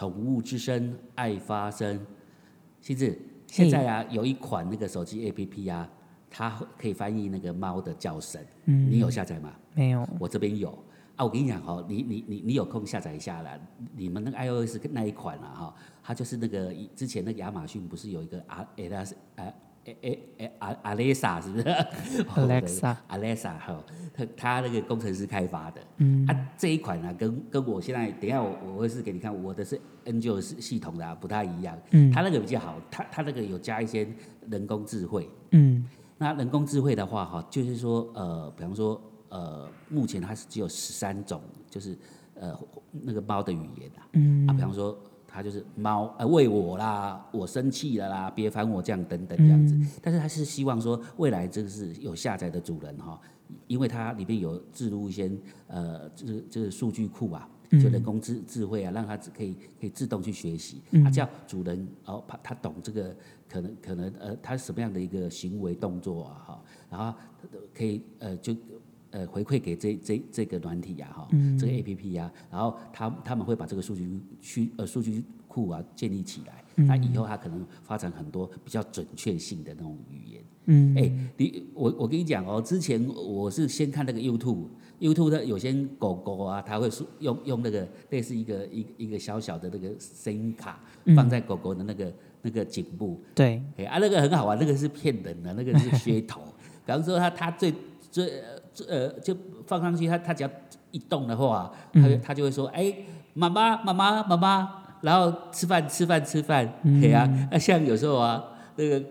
宠物之声爱发声。西子，现在啊有一款那个手机 APP 啊，它可以翻译那个猫的叫声。嗯你有下载吗？没有？我这边有啊，我跟你讲哦，你你你你有空下载一下啦。你们那个 iOS 那一款啊哈，它就是那个之前那个亚马逊不是有一个阿 Alexa 啊。诶诶诶，阿阿雷莎是不是 Alexa Alexa 哈，他他那个工程师开发的，嗯。啊这一款呢、跟跟我现在等一下我我会是给你看，我的是 N 9系系统的、啊、不太一样，嗯。它那个比较好，它它那个有加一些人工智慧，嗯。那人工智慧的话，哈，就是说，呃，比方说，呃，目前它是只有十三种，就是呃那个猫的语言啊，嗯。啊，比方说它就是猫呃喂我啦，我生气了啦，别烦我这样等等这样子。嗯但是它是希望说未来这个是有下载的主人哈，因为它里面有置入一些呃就是就是数据库啊。就人工智智慧啊，让它可以可以自动去学习，它叫主人哦，他他懂这个可能可能呃，他什么样的一个行为动作啊哈，然后可以呃就呃回馈给这这这个软体呀、哈，这个 A P P 呀、然后他他们会把这个数据区呃数据库啊建立起来，那以后它可能发展很多比较准确性的那种语言。嗯。哎、你我我跟你讲哦，之前我是先看那个 YouTube，YouTube 的有些狗狗啊，它会用用那个类似一个一个一个小小的那个声音卡放在狗狗的那个、那个颈部，对，哎、啊，那个很好玩，那个是骗人的，那个是噱头。比方说它它最最呃就放上去，它它只要一动的话，它就它就会说，哎、妈妈妈妈妈妈，然后吃饭吃饭吃饭，对啊，那、像有时候啊，那个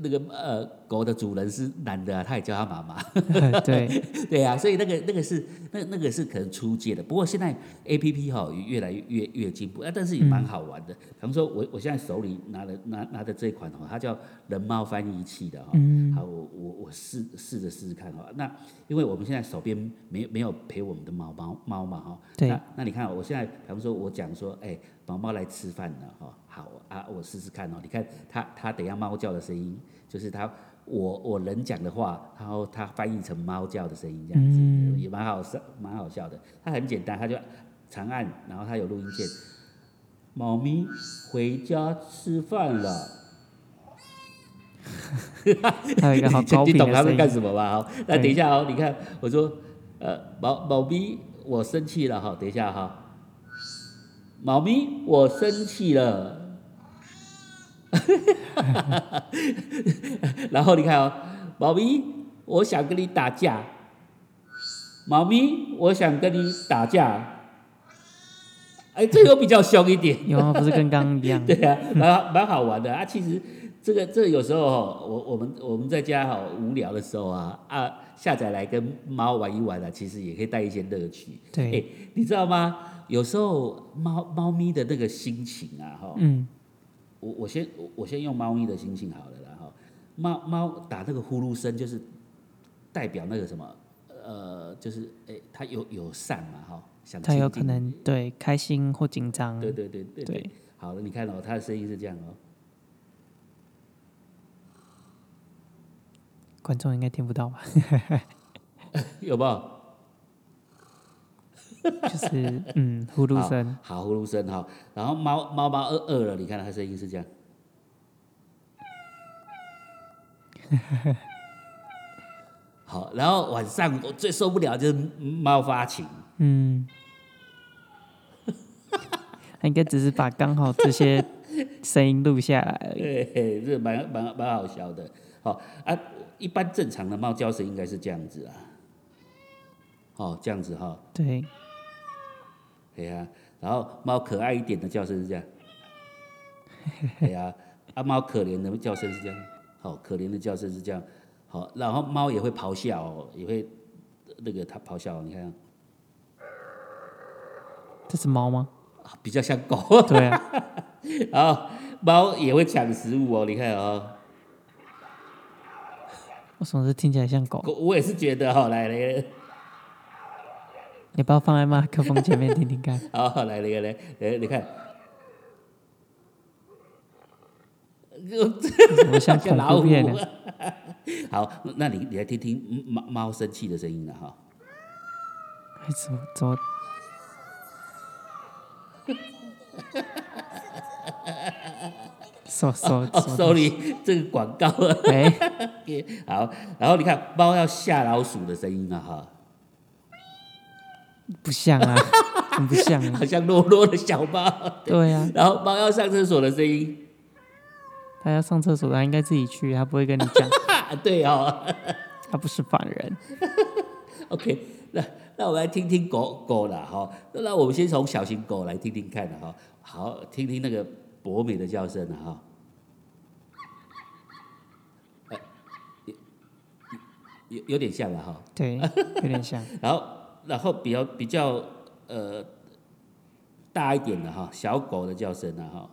那个呃狗的主人是男的啊，他也叫他妈妈。对，对呀、所以那个那个是那那个是可能出界的。不过现在 A P P 哈越来越越越进步，啊，但是也蛮好玩的。比方说我我现在手里拿的拿拿的这一款哈，它叫人猫翻译器的哈。嗯好，我我我试试着试试看哈。那因为我们现在手边没没有陪我们的猫猫猫嘛哈。对那那你看，我现在比方说我讲说，哎，毛猫来吃饭了哈。好啊，我试试看哦。你看它它等一下猫叫的声音，就是它我我人讲的话，然后它翻译成猫叫的声音，这样子、嗯也蛮好笑，蛮好笑的。它很简单，它就长按，然后它有录音键。猫咪回家吃饭了。你懂他在干，什么吧？好，那等一下哦，你看我说，呃，猫猫咪，我生气了哈，等一下哈，猫咪，我生气了。然后你看哦，猫咪，我想跟你打架。猫咪，我想跟你打架。哎，这个比较凶一点。有，不是跟刚刚一样？对啊，蛮蛮好玩的啊。其实这个这有时候哦，我我们我们在家哈无聊的时候啊啊，下载来跟猫玩一玩啊，其实也可以带一些乐趣。对哎，你知道吗？有时候猫猫咪的那个心情啊，哈，嗯，我我先我我先用猫咪的心情好了啦哈。猫猫打那个呼噜声，就是代表那个什么呃，就是哎，它有友善嘛哈，想它有可能对开心或紧张，对对对对对对。好了，你看哦，它的声音是这样哦。观众应该听不到吧？有没有？就是嗯，呼噜声，好，呼噜声哈。然后猫猫猫饿饿了，你看它声音是这样。好，然后晚上我最受不了就是猫发情，嗯，他应该只是把刚好这些声音录下来而已。对，这蛮蛮蛮好笑的。好啊，一般正常的猫叫声应该是这样子啊。哦，这样子哈，对，对呀、然后猫可爱一点的叫声是这样，对呀、啊，猫可怜的叫声是这样，好、可怜的叫声是这样，好、然后猫也会咆哮、哦，也会那个它咆哮，你看、这是猫吗？啊比较像狗，对啊，然后猫也会抢食物哦，你看哦，为什么是听起来像狗？狗我也是觉得哈、来来，你不要放在麦克风前面听听看。好来来来来，你看，怎么像恐怖片呢？好，那你你来听听猫猫生气的声音了哈。哎怎么怎么？说说哦说，，sorry，这个广告啊。哎，好，然后你看猫要吓老鼠的声音啊，哈，不像啊，很不像啊好，像弱弱的小猫。对啊，然后猫要上厕所的声音，它要上厕所，它应该自己去，它不会跟你讲，啊，对哦。它不是凡人。OK，那那我们来听听狗狗了哈。那我们先从小型狗来听听看的哈。好，听听那个博美的叫声了哈。呃有有有点像了哈。对，有点像。然后然后比较比较呃大一点的哈，小狗的叫声啊哈。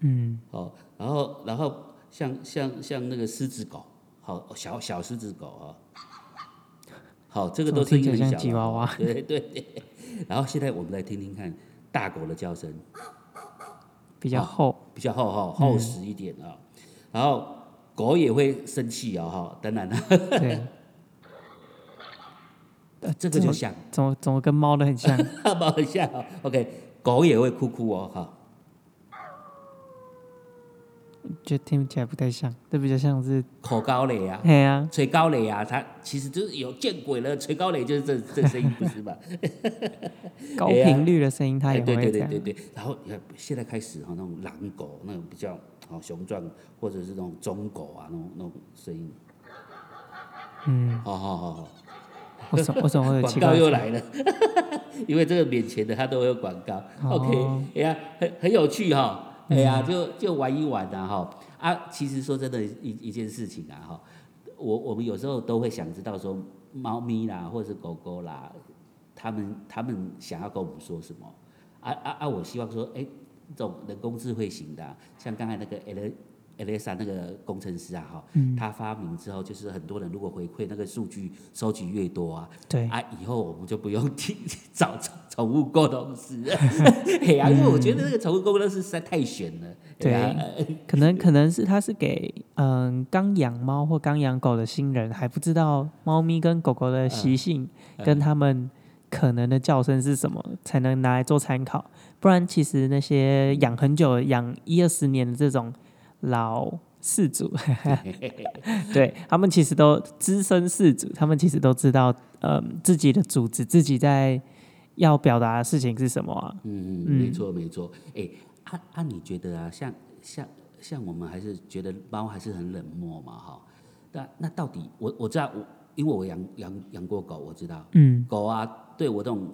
嗯，哦，然后然后像像像那个狮子狗，好小小狮子狗啊，好，这个都是怎么听起来像很小娃娃对 对。然后现在我们来听听看大狗的叫声，比较厚。比较厚厚厚实一点啊。然后狗也会生气哦哈，当然了，对，这个就像怎么怎么跟猫的很像？猫很像哦。OK，狗也会哭哭哦哈。就听起来不太像，这比较像是，口高雷啊，嘿啊，吹高雷啊，它其实就是有见鬼了，吹高雷就是这这声音不是吧？高频率的声音它哎，对也会这样。对对对对。然后现在开始哈，那种狼狗，那种比较哦雄壮，或者是那种中狗啊，那种那种声音。嗯，好好好好，为什么为什么会有 广告？又来了，因为这个免钱的它都会有广告。哦 OK，哎呀，很很有趣哈。哎呀，就就玩一玩呐哈。啊，其实说真的，一一件事情啊哈，我我们有时候都会想知道说，猫咪啦，或者是狗狗啦，他们他们想要跟我们说什么？啊啊啊！我希望说，哎，这种人工智慧型的、像刚才那个 L Alexa 那个工程师啊，哈，嗯。他发明之后，就是很多人如果回馈那个数据收集越多啊，对，啊，以后我们就不用听找宠宠物沟通师。了，嘿呀、因为我觉得那个宠物沟通师实在太悬了，对。啊 可能可能是他是给嗯刚养猫或刚养狗的新人还不知道猫咪跟狗狗的习性嗯跟他们可能的叫声是什么，才能拿来做参考。不然其实那些养很久、养一二十年的这种老四主，对他们其实都资深四主，他们其实都知道嗯自己的主子自己在要表达的事情是什么啊。嗯嗯，没错没错，哎，啊啊，你觉得啊，像像像我们还是觉得猫还是很冷漠嘛，哈，那那到底我我知道我因为我养养养过狗，我知道。嗯。狗啊对我这种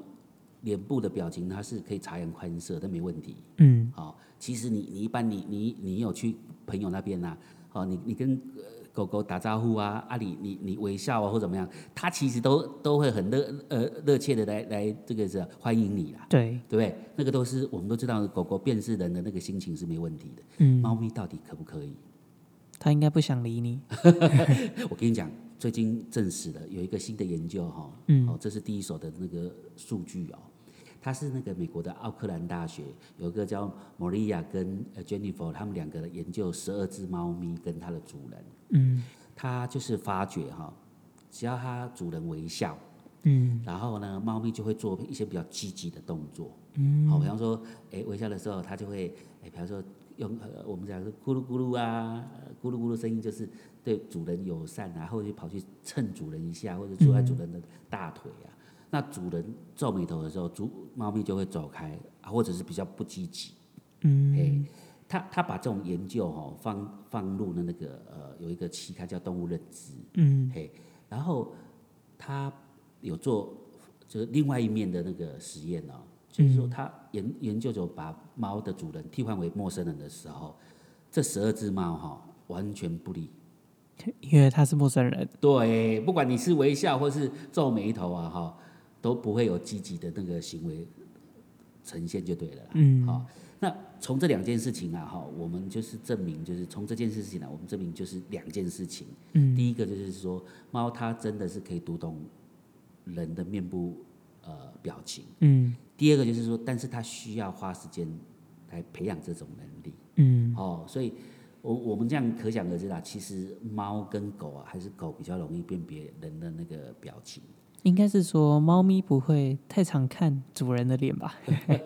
脸部的表情它是可以察言观色，这没问题，嗯好、其实你你一般你你你有去朋友那边呐、哦，你你跟、呃狗狗打招呼啊，啊你你你微笑啊或怎么样，它其实都都会很热呃热切的来来这个是欢迎你啦，对，对不对？那个都是我们都知道，狗狗辨识人的那个心情是没问题的。嗯，猫咪到底可不可以？它应该不想理你。我跟你讲，最近证实了有一个新的研究哈、嗯哦，这是第一手的那个数据哦，它是那个美国的奥克兰大学有一个叫 Maria 跟呃 Jennifer 他们两个研究十二只猫咪跟它的主人，嗯。他就是发觉哈、只要它主人微笑，嗯。然后呢，猫咪就会做一些比较积极的动作。嗯，好，比方说，哎，微笑的时候，它就会，哎，比方说用呃我们讲是咕噜咕噜啊，呃咕噜咕噜声音就是对主人友善啊，或者跑去蹭主人一下，或者坐在主人的大腿啊。那主人皱眉头的时候，主猫咪就会走开，啊，或者是比较不积极。嗯嘿，他他把这种研究哈、放放入了那个呃有一个期刊叫《动物认知》，嗯嘿，然后他有做就是另外一面的那个实验哦，就是说他研研究者把猫的主人替换为陌生人的时候，这十二只猫哈、完全不理，因为他是陌生人。对，不管你是微笑或是皱眉头啊哈、都不会有积极的那个行为呈现就对了啦。嗯好、那从这两件事情啊哈、我们就是证明，就是从这件事情呢、我们证明就是两件事情。嗯第一个就是说，猫它真的是可以读懂人的面部呃表情。嗯第二个就是说，但是它需要花时间来培养这种能力。嗯哦，所以我我们这样可想而知啦，其实猫跟狗啊，还是狗比较容易辨别人的那个表情。应该是说猫咪不会太常看主人的脸吧？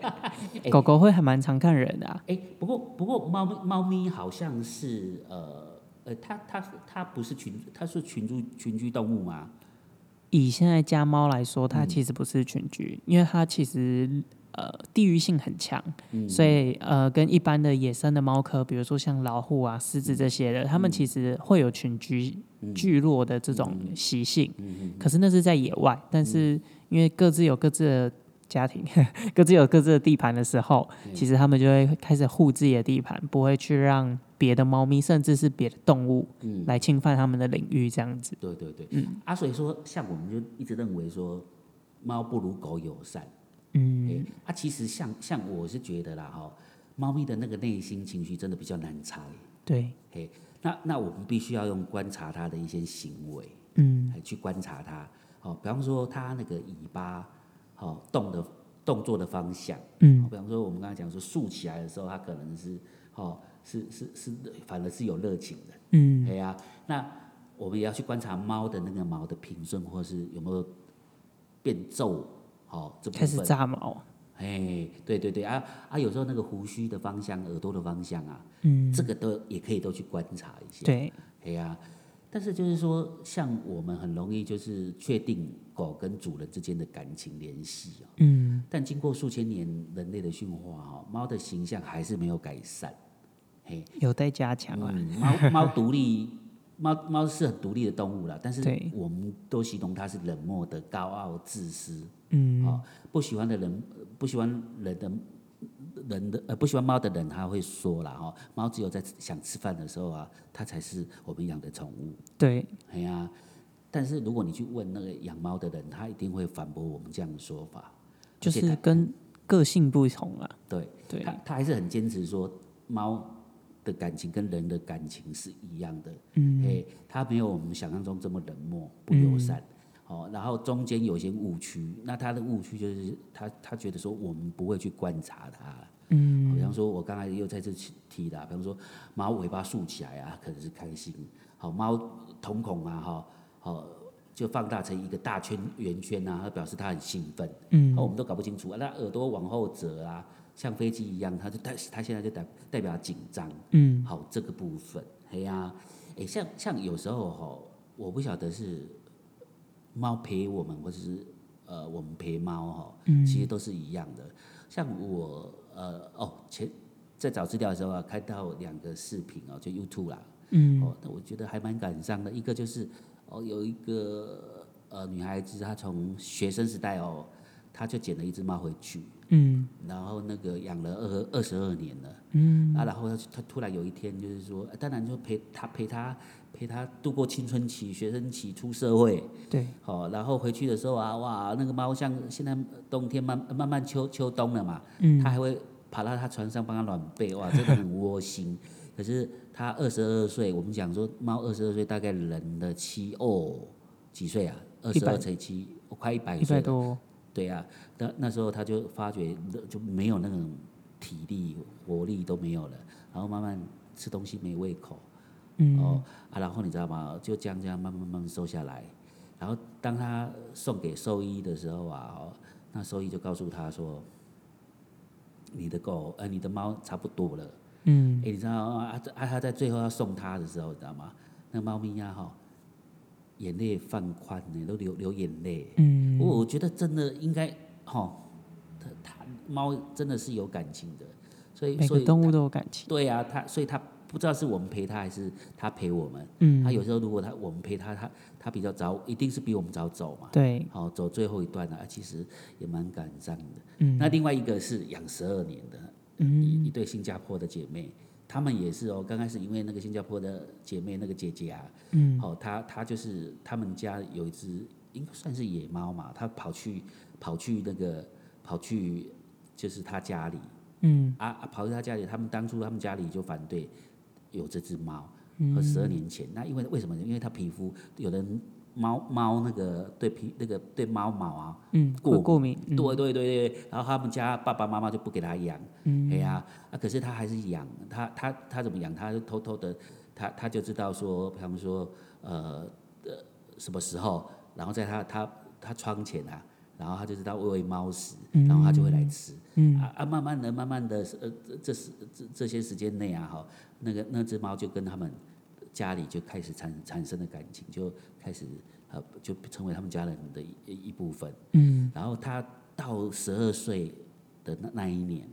狗狗会还蛮常看人的、啊。哎，不过不过猫咪猫咪好像是呃呃，它它它不是群，它是群居群居动物吗？以现在家猫来说，嗯它其实不是群居，因为它其实呃地域性很强，嗯。所以呃跟一般的野生的猫科，比如说像老虎啊、狮子这些的，它们其实会有群居嗯。聚落的这种习性。可是那是在野外，但是因为各自有各自的家庭，各自有各自的地盘的时候，其实他们就会开始护自己的地盘，不会去让别的猫咪甚至是别的动物嗯。来侵犯他们的领域，这样子。对对对，嗯。啊，所以说像我们就一直认为说猫不如狗友善，嗯，哎，啊，其实像像我是觉得啦哈，猫咪的那个内心情绪真的比较难猜，对，嘿，那那我们必须要用观察它的一些行为，嗯。来去观察它，哦，比方说它那个尾巴，哦动的动作的方向，嗯。哦比方说我们刚才讲说竖起来的时候，它可能是哦是是是反而是有热情的，嗯。对呀、那我们也要去观察猫的那个毛的平顺，或是有没有变皱，哦，开始，炸毛。哎，对对对啊啊，有时候那个胡须的方向、耳朵的方向啊，嗯，这个都也可以都去观察一下。对，哎呀、但是就是说，像我们很容易就是确定狗跟主人之间的感情联系哦，嗯但经过数千年人类的驯化哦，猫的形象还是没有改善。嘿，有待加强啊。嗯，猫猫独立，猫猫是很独立的动物啦，但是我们都形容它是冷漠的、高傲、自私。嗯哦，不喜欢的人，不喜欢人的人的呃不喜欢猫的人，他会说了哈、哦，猫只有在想吃饭的时候啊，它才是我们养的宠物。对，哎呀，但是如果你去问那个养猫的人，他一定会反驳我们这样的说法。就是跟个性不同啊。对对他，他还是很坚持说猫的感情跟人的感情是一样的。嗯哎，他没有我们想象中这么冷漠、不友善。哦，然后中间有些误区，那他的误区就是他他觉得说我们不会去观察它，嗯比方说我刚才又在这提的，比方说猫尾巴竖起来啊，可能是开心；好猫瞳孔啊，哈，好就放大成一个大圈圆圈啊，它表示它很兴奋。嗯哦，我们都搞不清楚啊，那耳朵往后折啊，像飞机一样，它就代它现在就代代表紧张。嗯好，这个部分，哎呀、哎，像像有时候哈，我不晓得是猫陪我们，或者是呃我们陪猫哈，嗯其实都是一样的。像我呃哦前在找资料的时候啊，看到两个视频哦，就 YouTube 啦，嗯哦，那我觉得还蛮感伤的。一个就是哦，有一个呃女孩子，她从学生时代哦，她就捡了一只猫回去，嗯然后那个养了二二十二年了。嗯啊，然后他他突然有一天就是说，呃当然就陪他陪他陪他度过青春期、学生期、出社会，对，好、然后回去的时候啊，哇，那个猫像现在冬天慢慢慢秋秋冬了嘛，嗯它还会爬到他床上帮他暖被，哇，真的很窝心。可是他二十二岁，我们讲说猫二十二岁大概人的七哦几岁啊？二十二100乘七，哦快一百一岁了。百多。对呀、那那时候他就发觉就没有那种体力活力都没有了，然后慢慢吃东西没胃口，嗯哦啊，然后你知道吗？就这样这样慢慢慢慢瘦下来，然后当他送给兽医的时候啊，哦，那兽医就告诉他说，你的狗呃你的猫差不多了，嗯哎、你知道啊啊啊他在最后要送他的时候，你知道吗？那猫咪呀、哈，眼泪泛宽呢，都流流眼泪。嗯我我觉得真的应该，哈，它它猫真的是有感情的，所以所以每个动物都有感情。对啊，它所以它不知道是我们陪它还是它陪我们。嗯它有时候如果它我们陪它，它它比较早，一定是比我们早走嘛。对，好，走最后一段啊，其实也蛮感伤的。嗯那另外一个是养十二年的，嗯一一对新加坡的姐妹，她们也是哦。刚开始因为那个新加坡的姐妹那个姐姐啊，嗯哦，她她就是他们家有一只应该算是野猫嘛，她跑去跑去那个跑去就是她家里嗯啊啊跑去她家里，他们当初他们家里就反对有这只猫，嗯和十二年前，那因为为什么呢？因为她皮肤有人猫猫那个对皮那个对猫毛啊，嗯，过会过敏。嗯对对对对，然后他们家爸爸妈妈就不给他养，嗯哎呀、啊，可是他还是养，他他他怎么养？他就偷偷的，他他就知道说，比方说，呃呃，什么时候，然后在他他他窗前啊，然后他就知道喂喂猫食，然后他就会来吃。嗯啊啊，慢慢的、慢慢的，呃，这这时这这些时间内啊，哈，那个那只猫就跟他们家里就开始产产生了感情，就开始呃，就成为他们家人的一一部分。嗯然后他到十二岁的那那一年，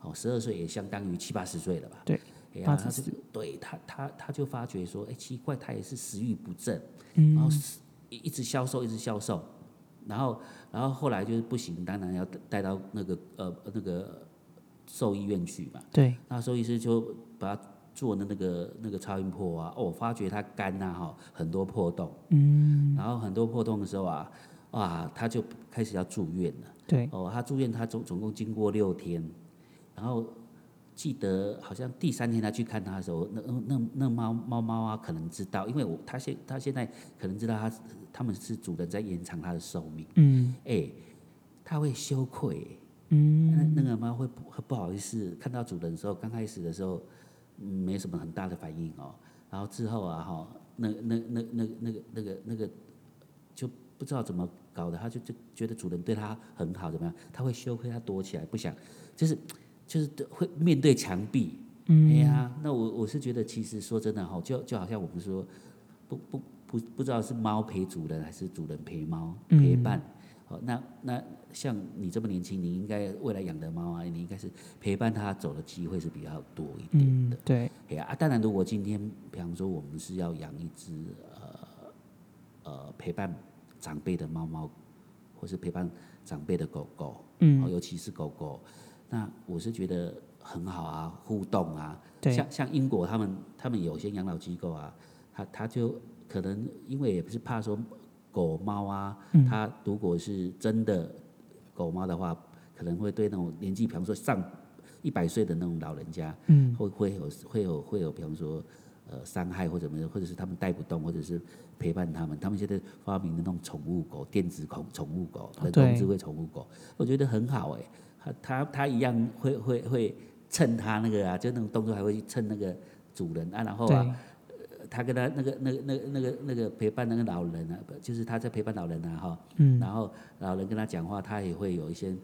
哦，十二岁也相当于七八十岁了吧？对哎呀，八十他就对他他他就发觉说，哎，奇怪，他也是食欲不振，嗯然后是一一直消瘦，一直消瘦，然后然后后来就是不行，当然要带带到那个呃那个兽医院去嘛。对，那兽医师就把他做的那个那个超音波啊，哦，发觉它肝呐、哈很多破洞，嗯。然后很多破洞的时候啊，哇，他就开始要住院了。对，哦，他住院，他总总共经过六天，然后记得好像第三天他去看他的时候，那那那那猫猫猫啊，可能知道，因为我他现他现在可能知道他他们是主人在延长他的寿命，嗯。哎，他会羞愧，嗯。那那个猫会不会不好意思看到主人的时候，刚开始的时候，嗯，没什么很大的反应哦，然后之后啊哈，那那那那那个那个那个就不知道怎么搞的，他就就觉得主人对他很好，怎么样？他会羞愧，他躲起来，不想，就是就是会面对墙壁。嗯哎呀，那我我是觉得，其实说真的哈，就就好像我们说，不不不不知道是猫陪主人还是主人陪猫嗯陪伴。哦，那那像你这么年轻，你应该未来养的猫啊，你应该是陪伴它走的机会是比较多一点的。嗯对，哎呀、啊，当然，如果今天，比方说我们是要养一只呃呃陪伴长辈的猫猫，或是陪伴长辈的狗狗，哦，嗯尤其是狗狗，那我是觉得很好啊，互动啊，对。像像英国他们他们有些养老机构啊，他他就可能因为也不是怕说狗猫啊，嗯。它如果是真的狗猫的话，可能会对那种年纪，比方说上一百岁的那种老人家，嗯。会会有会有会有，比方说呃伤害或者什么，或者是他们带不动，或者是陪伴他们。他们现在发明的那种宠物狗，电子宠宠物狗，人工对。智慧宠物狗，我觉得很好哎、它它它一样会会会蹭它那个啊，就那种动作还会去蹭那个主人啊，然后啊，对，他跟他那个那个那个那个那个陪伴那个老人啊，不就是他在陪伴老人啊哈，嗯。然后老人跟他讲话，他也会有一些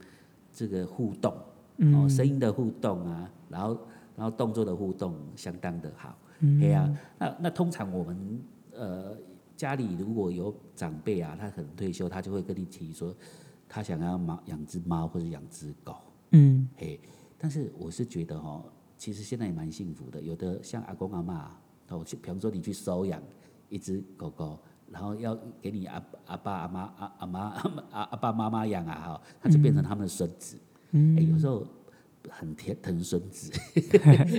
这个互动。哦，嗯声音的互动啊，然后然后动作的互动相当的好，嗯。对呀、那那通常我们呃家里如果有长辈啊，他可能退休，他就会跟你提说，他想要猫养只猫或者养只狗，嗯。嘿，但是我是觉得哦，其实现在也蛮幸福的，有的像阿公阿妈哦，去比方说你去收养一只狗狗。然后要给你阿阿爸阿妈阿阿妈阿阿爸妈妈养啊哈，他就变成他们的孙子。嗯哎、有时候很甜疼孙子，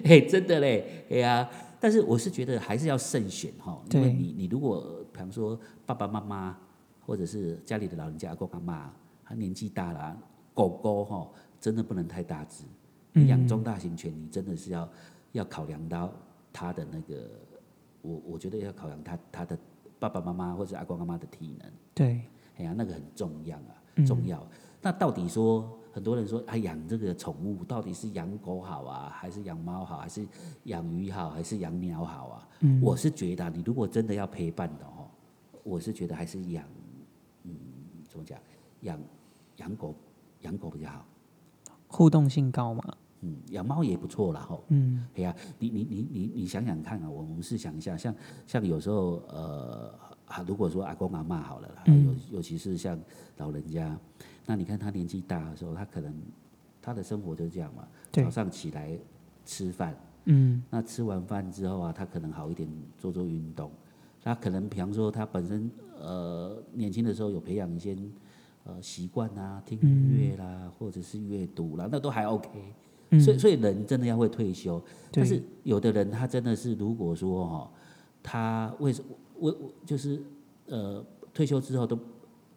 嘿，真的嘞，哎呀、但是我是觉得还是要慎选哈，因为对你你如果比方说爸爸妈妈或者是家里的老人家阿公阿妈，他年纪大了，狗狗哈真的不能太大只，你养中大型犬，你真的是要要考量到他的那个，我我觉得要考量他他的爸爸妈妈或者阿公阿妈的体能。对，哎呀，那个很重要啊，嗯重要。那到底说，很多人说，啊，养这个宠物到底是养狗好啊，还是养猫好，还是养鱼好，还是养鸟好啊？嗯我是觉得啊、你如果真的要陪伴的哦，我是觉得还是养，嗯，怎么讲，养养狗养狗比较好。互动性高嘛，嗯，养猫也不错啦吼。嗯。哎呀，你你你你你想想看啊，我们试想一下，像像有时候呃啊，如果说阿公阿妈好了啦，嗯。尤尤其是像老人家，那你看他年纪大的时候，他可能他的生活就是这样嘛，早上起来吃饭，嗯。那吃完饭之后啊，他可能好一点做做运动，他可能比方说他本身呃年轻的时候有培养一些呃习惯啊，听音乐啦，或者是阅读啦，那都还 OK。嗯，所以所以人真的要会退休，但是，有的人他真的是如果说哈、他为什为就是呃退休之后都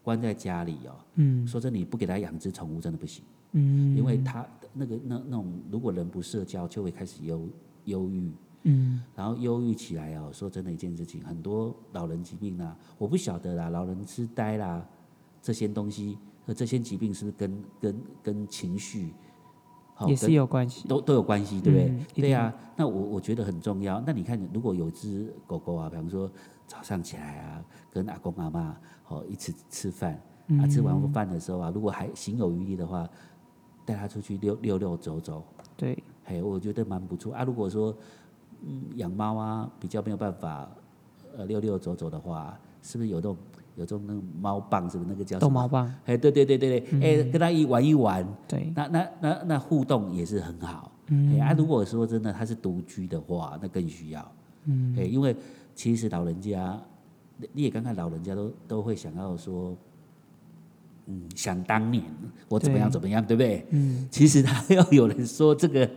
关在家里哦，嗯。说真的你不给他养只宠物真的不行，嗯，因为他那个那那种如果人不社交就会开始忧忧郁，嗯。然后忧郁起来哦，说真的一件事情，很多老人疾病啊，我不晓得啦，老人痴呆啦这些东西和这些疾病是不是跟跟跟情绪，好也是有关系，都都有关系，对不对？嗯对呀、那我我觉得很重要。那你看，如果有只狗狗啊，比方说早上起来啊，跟阿公阿妈哦一起吃饭，啊，吃完饭的时候啊，如果还行有余力的话，带它出去溜溜溜走走，对，嘿，我觉得蛮不错啊。如果说嗯养猫啊比较没有办法呃溜溜走走的话，是不是有那种有种那种猫棒，是不是那个叫什么？逗猫棒，哎，对对对对对，哎、跟他一玩一玩，对，那那那那互动也是很好。嗯，啊，如果说真的他是独居的话，那更需要。嗯，哎，因为其实老人家，你你也看看老人家都都会想要说，嗯，想当年我怎么样怎么样，对不对？嗯，其实他 要有人说这个，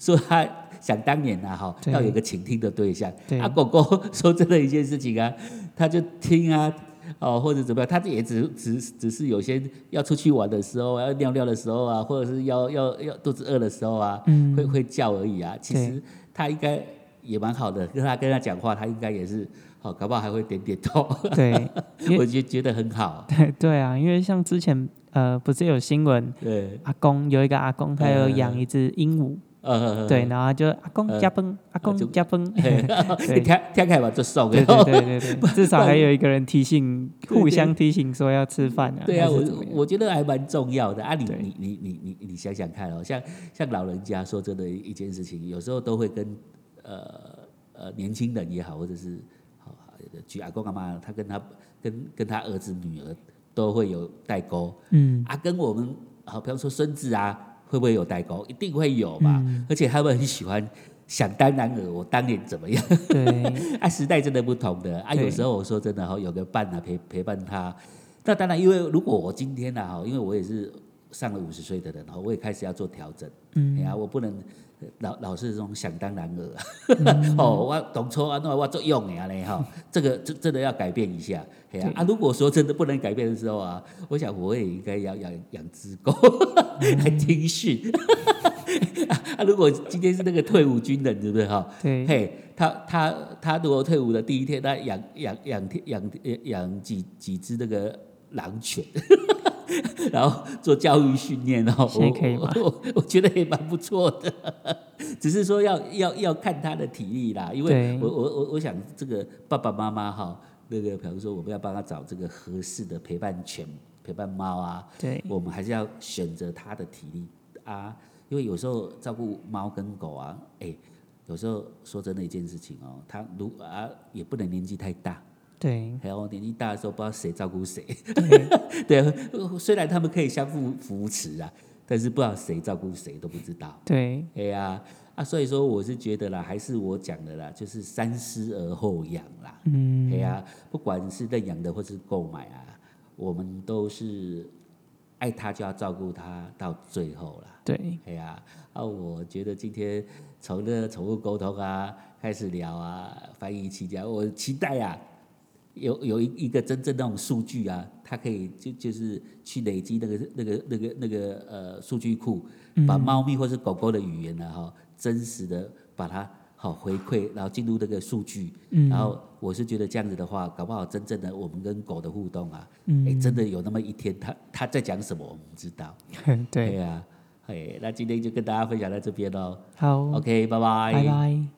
说他想当年啊、哈，要有一个倾听的对象。对啊，狗狗 说真的一件事情啊，他就听啊，哦，或者怎么样，他也只只只是有些要出去玩的时候啊，要尿尿的时候啊，或者是要要要肚子饿的时候啊，嗯会会叫而已啊。其实他应该也蛮好的，跟他跟他讲话，他应该也是好，搞不好还会点点头。对，我就觉得很好。对 对啊，因为像之前呃，不是有新闻，对，阿公有一个阿公，他有养一只鹦鹉，呃，对，然后就阿公加崩，阿公就加崩，嘿，对听听开吧，就送对的。对对对对，至少还有一个人提醒，互相提醒说要吃饭啊，对啊，我我觉得还蛮重要的啊你！你你你你你想想看哦，像像老人家说真的一件事情，有时候都会跟呃呃年轻人也好，或者是好举阿公阿妈，他跟他跟跟他儿子女儿都会有代沟嗯，啊，跟我们好，比方说孙子啊，会不会有代沟？一定会有嘛，嗯而且他们很喜欢想当然尔，我当年怎么样？对，啊，时代真的不同的啊。有时候我说真的哈，有个伴啊陪陪伴他。那当然，因为如果我今天呢哈，因为我也是上了五十岁的人哈，我也开始要做调整。嗯哎呀，我不能老老是这种想当然尔。嗯 哦，我当初啊，那我做用的呀嘞哈，这个真真的要改变一下。哎呀对啊，如果说真的不能改变的时候啊，我想我也应该要养养只狗嗯来听训。啊，如果今天是那个退伍军人，对不对哈？对，嘿，他他他如果退伍的第一天，他养养养养养养几几只那个狼犬，然后做教育训练哦，我我觉得也蛮不错的，只是说要要要看他的体力啦，因为我我我我想这个爸爸妈妈哈，那个比如说我们要帮他找这个合适的陪伴犬、陪伴猫啊，对，我们还是要选择他的体力啊，因为有时候照顾猫跟狗啊，哎、有时候说真的一件事情哦，他如啊也不能年纪太大，对，还有年纪大的时候不知道谁照顾谁，对，虽然他们可以相互扶持啊，但是不知道谁照顾谁都不知道，对，哎呀啊，所以说我是觉得啦，还是我讲的啦，就是三思而后养啦。嗯，哎呀，不管是认养的或是购买啊，我们都是爱他就要照顾他到最后啦。对，哎呀，啊，我觉得今天从那个宠物沟通啊开始聊啊，翻译期间，我期待啊，有有一一个真正那种数据啊，它可以就就是去累积那个那个那个那个呃数据库，把猫咪或是狗狗的语言呢哈，真实的把它好回馈，然后进入那个数据，嗯然后我是觉得这样子的话，搞不好真正的我们跟狗的互动啊，哎、嗯，真的有那么一天，它它在讲什么，我们不知道。对，呀、啊，哎，那今天就跟大家分享到这边喽。好，OK，拜拜。拜拜。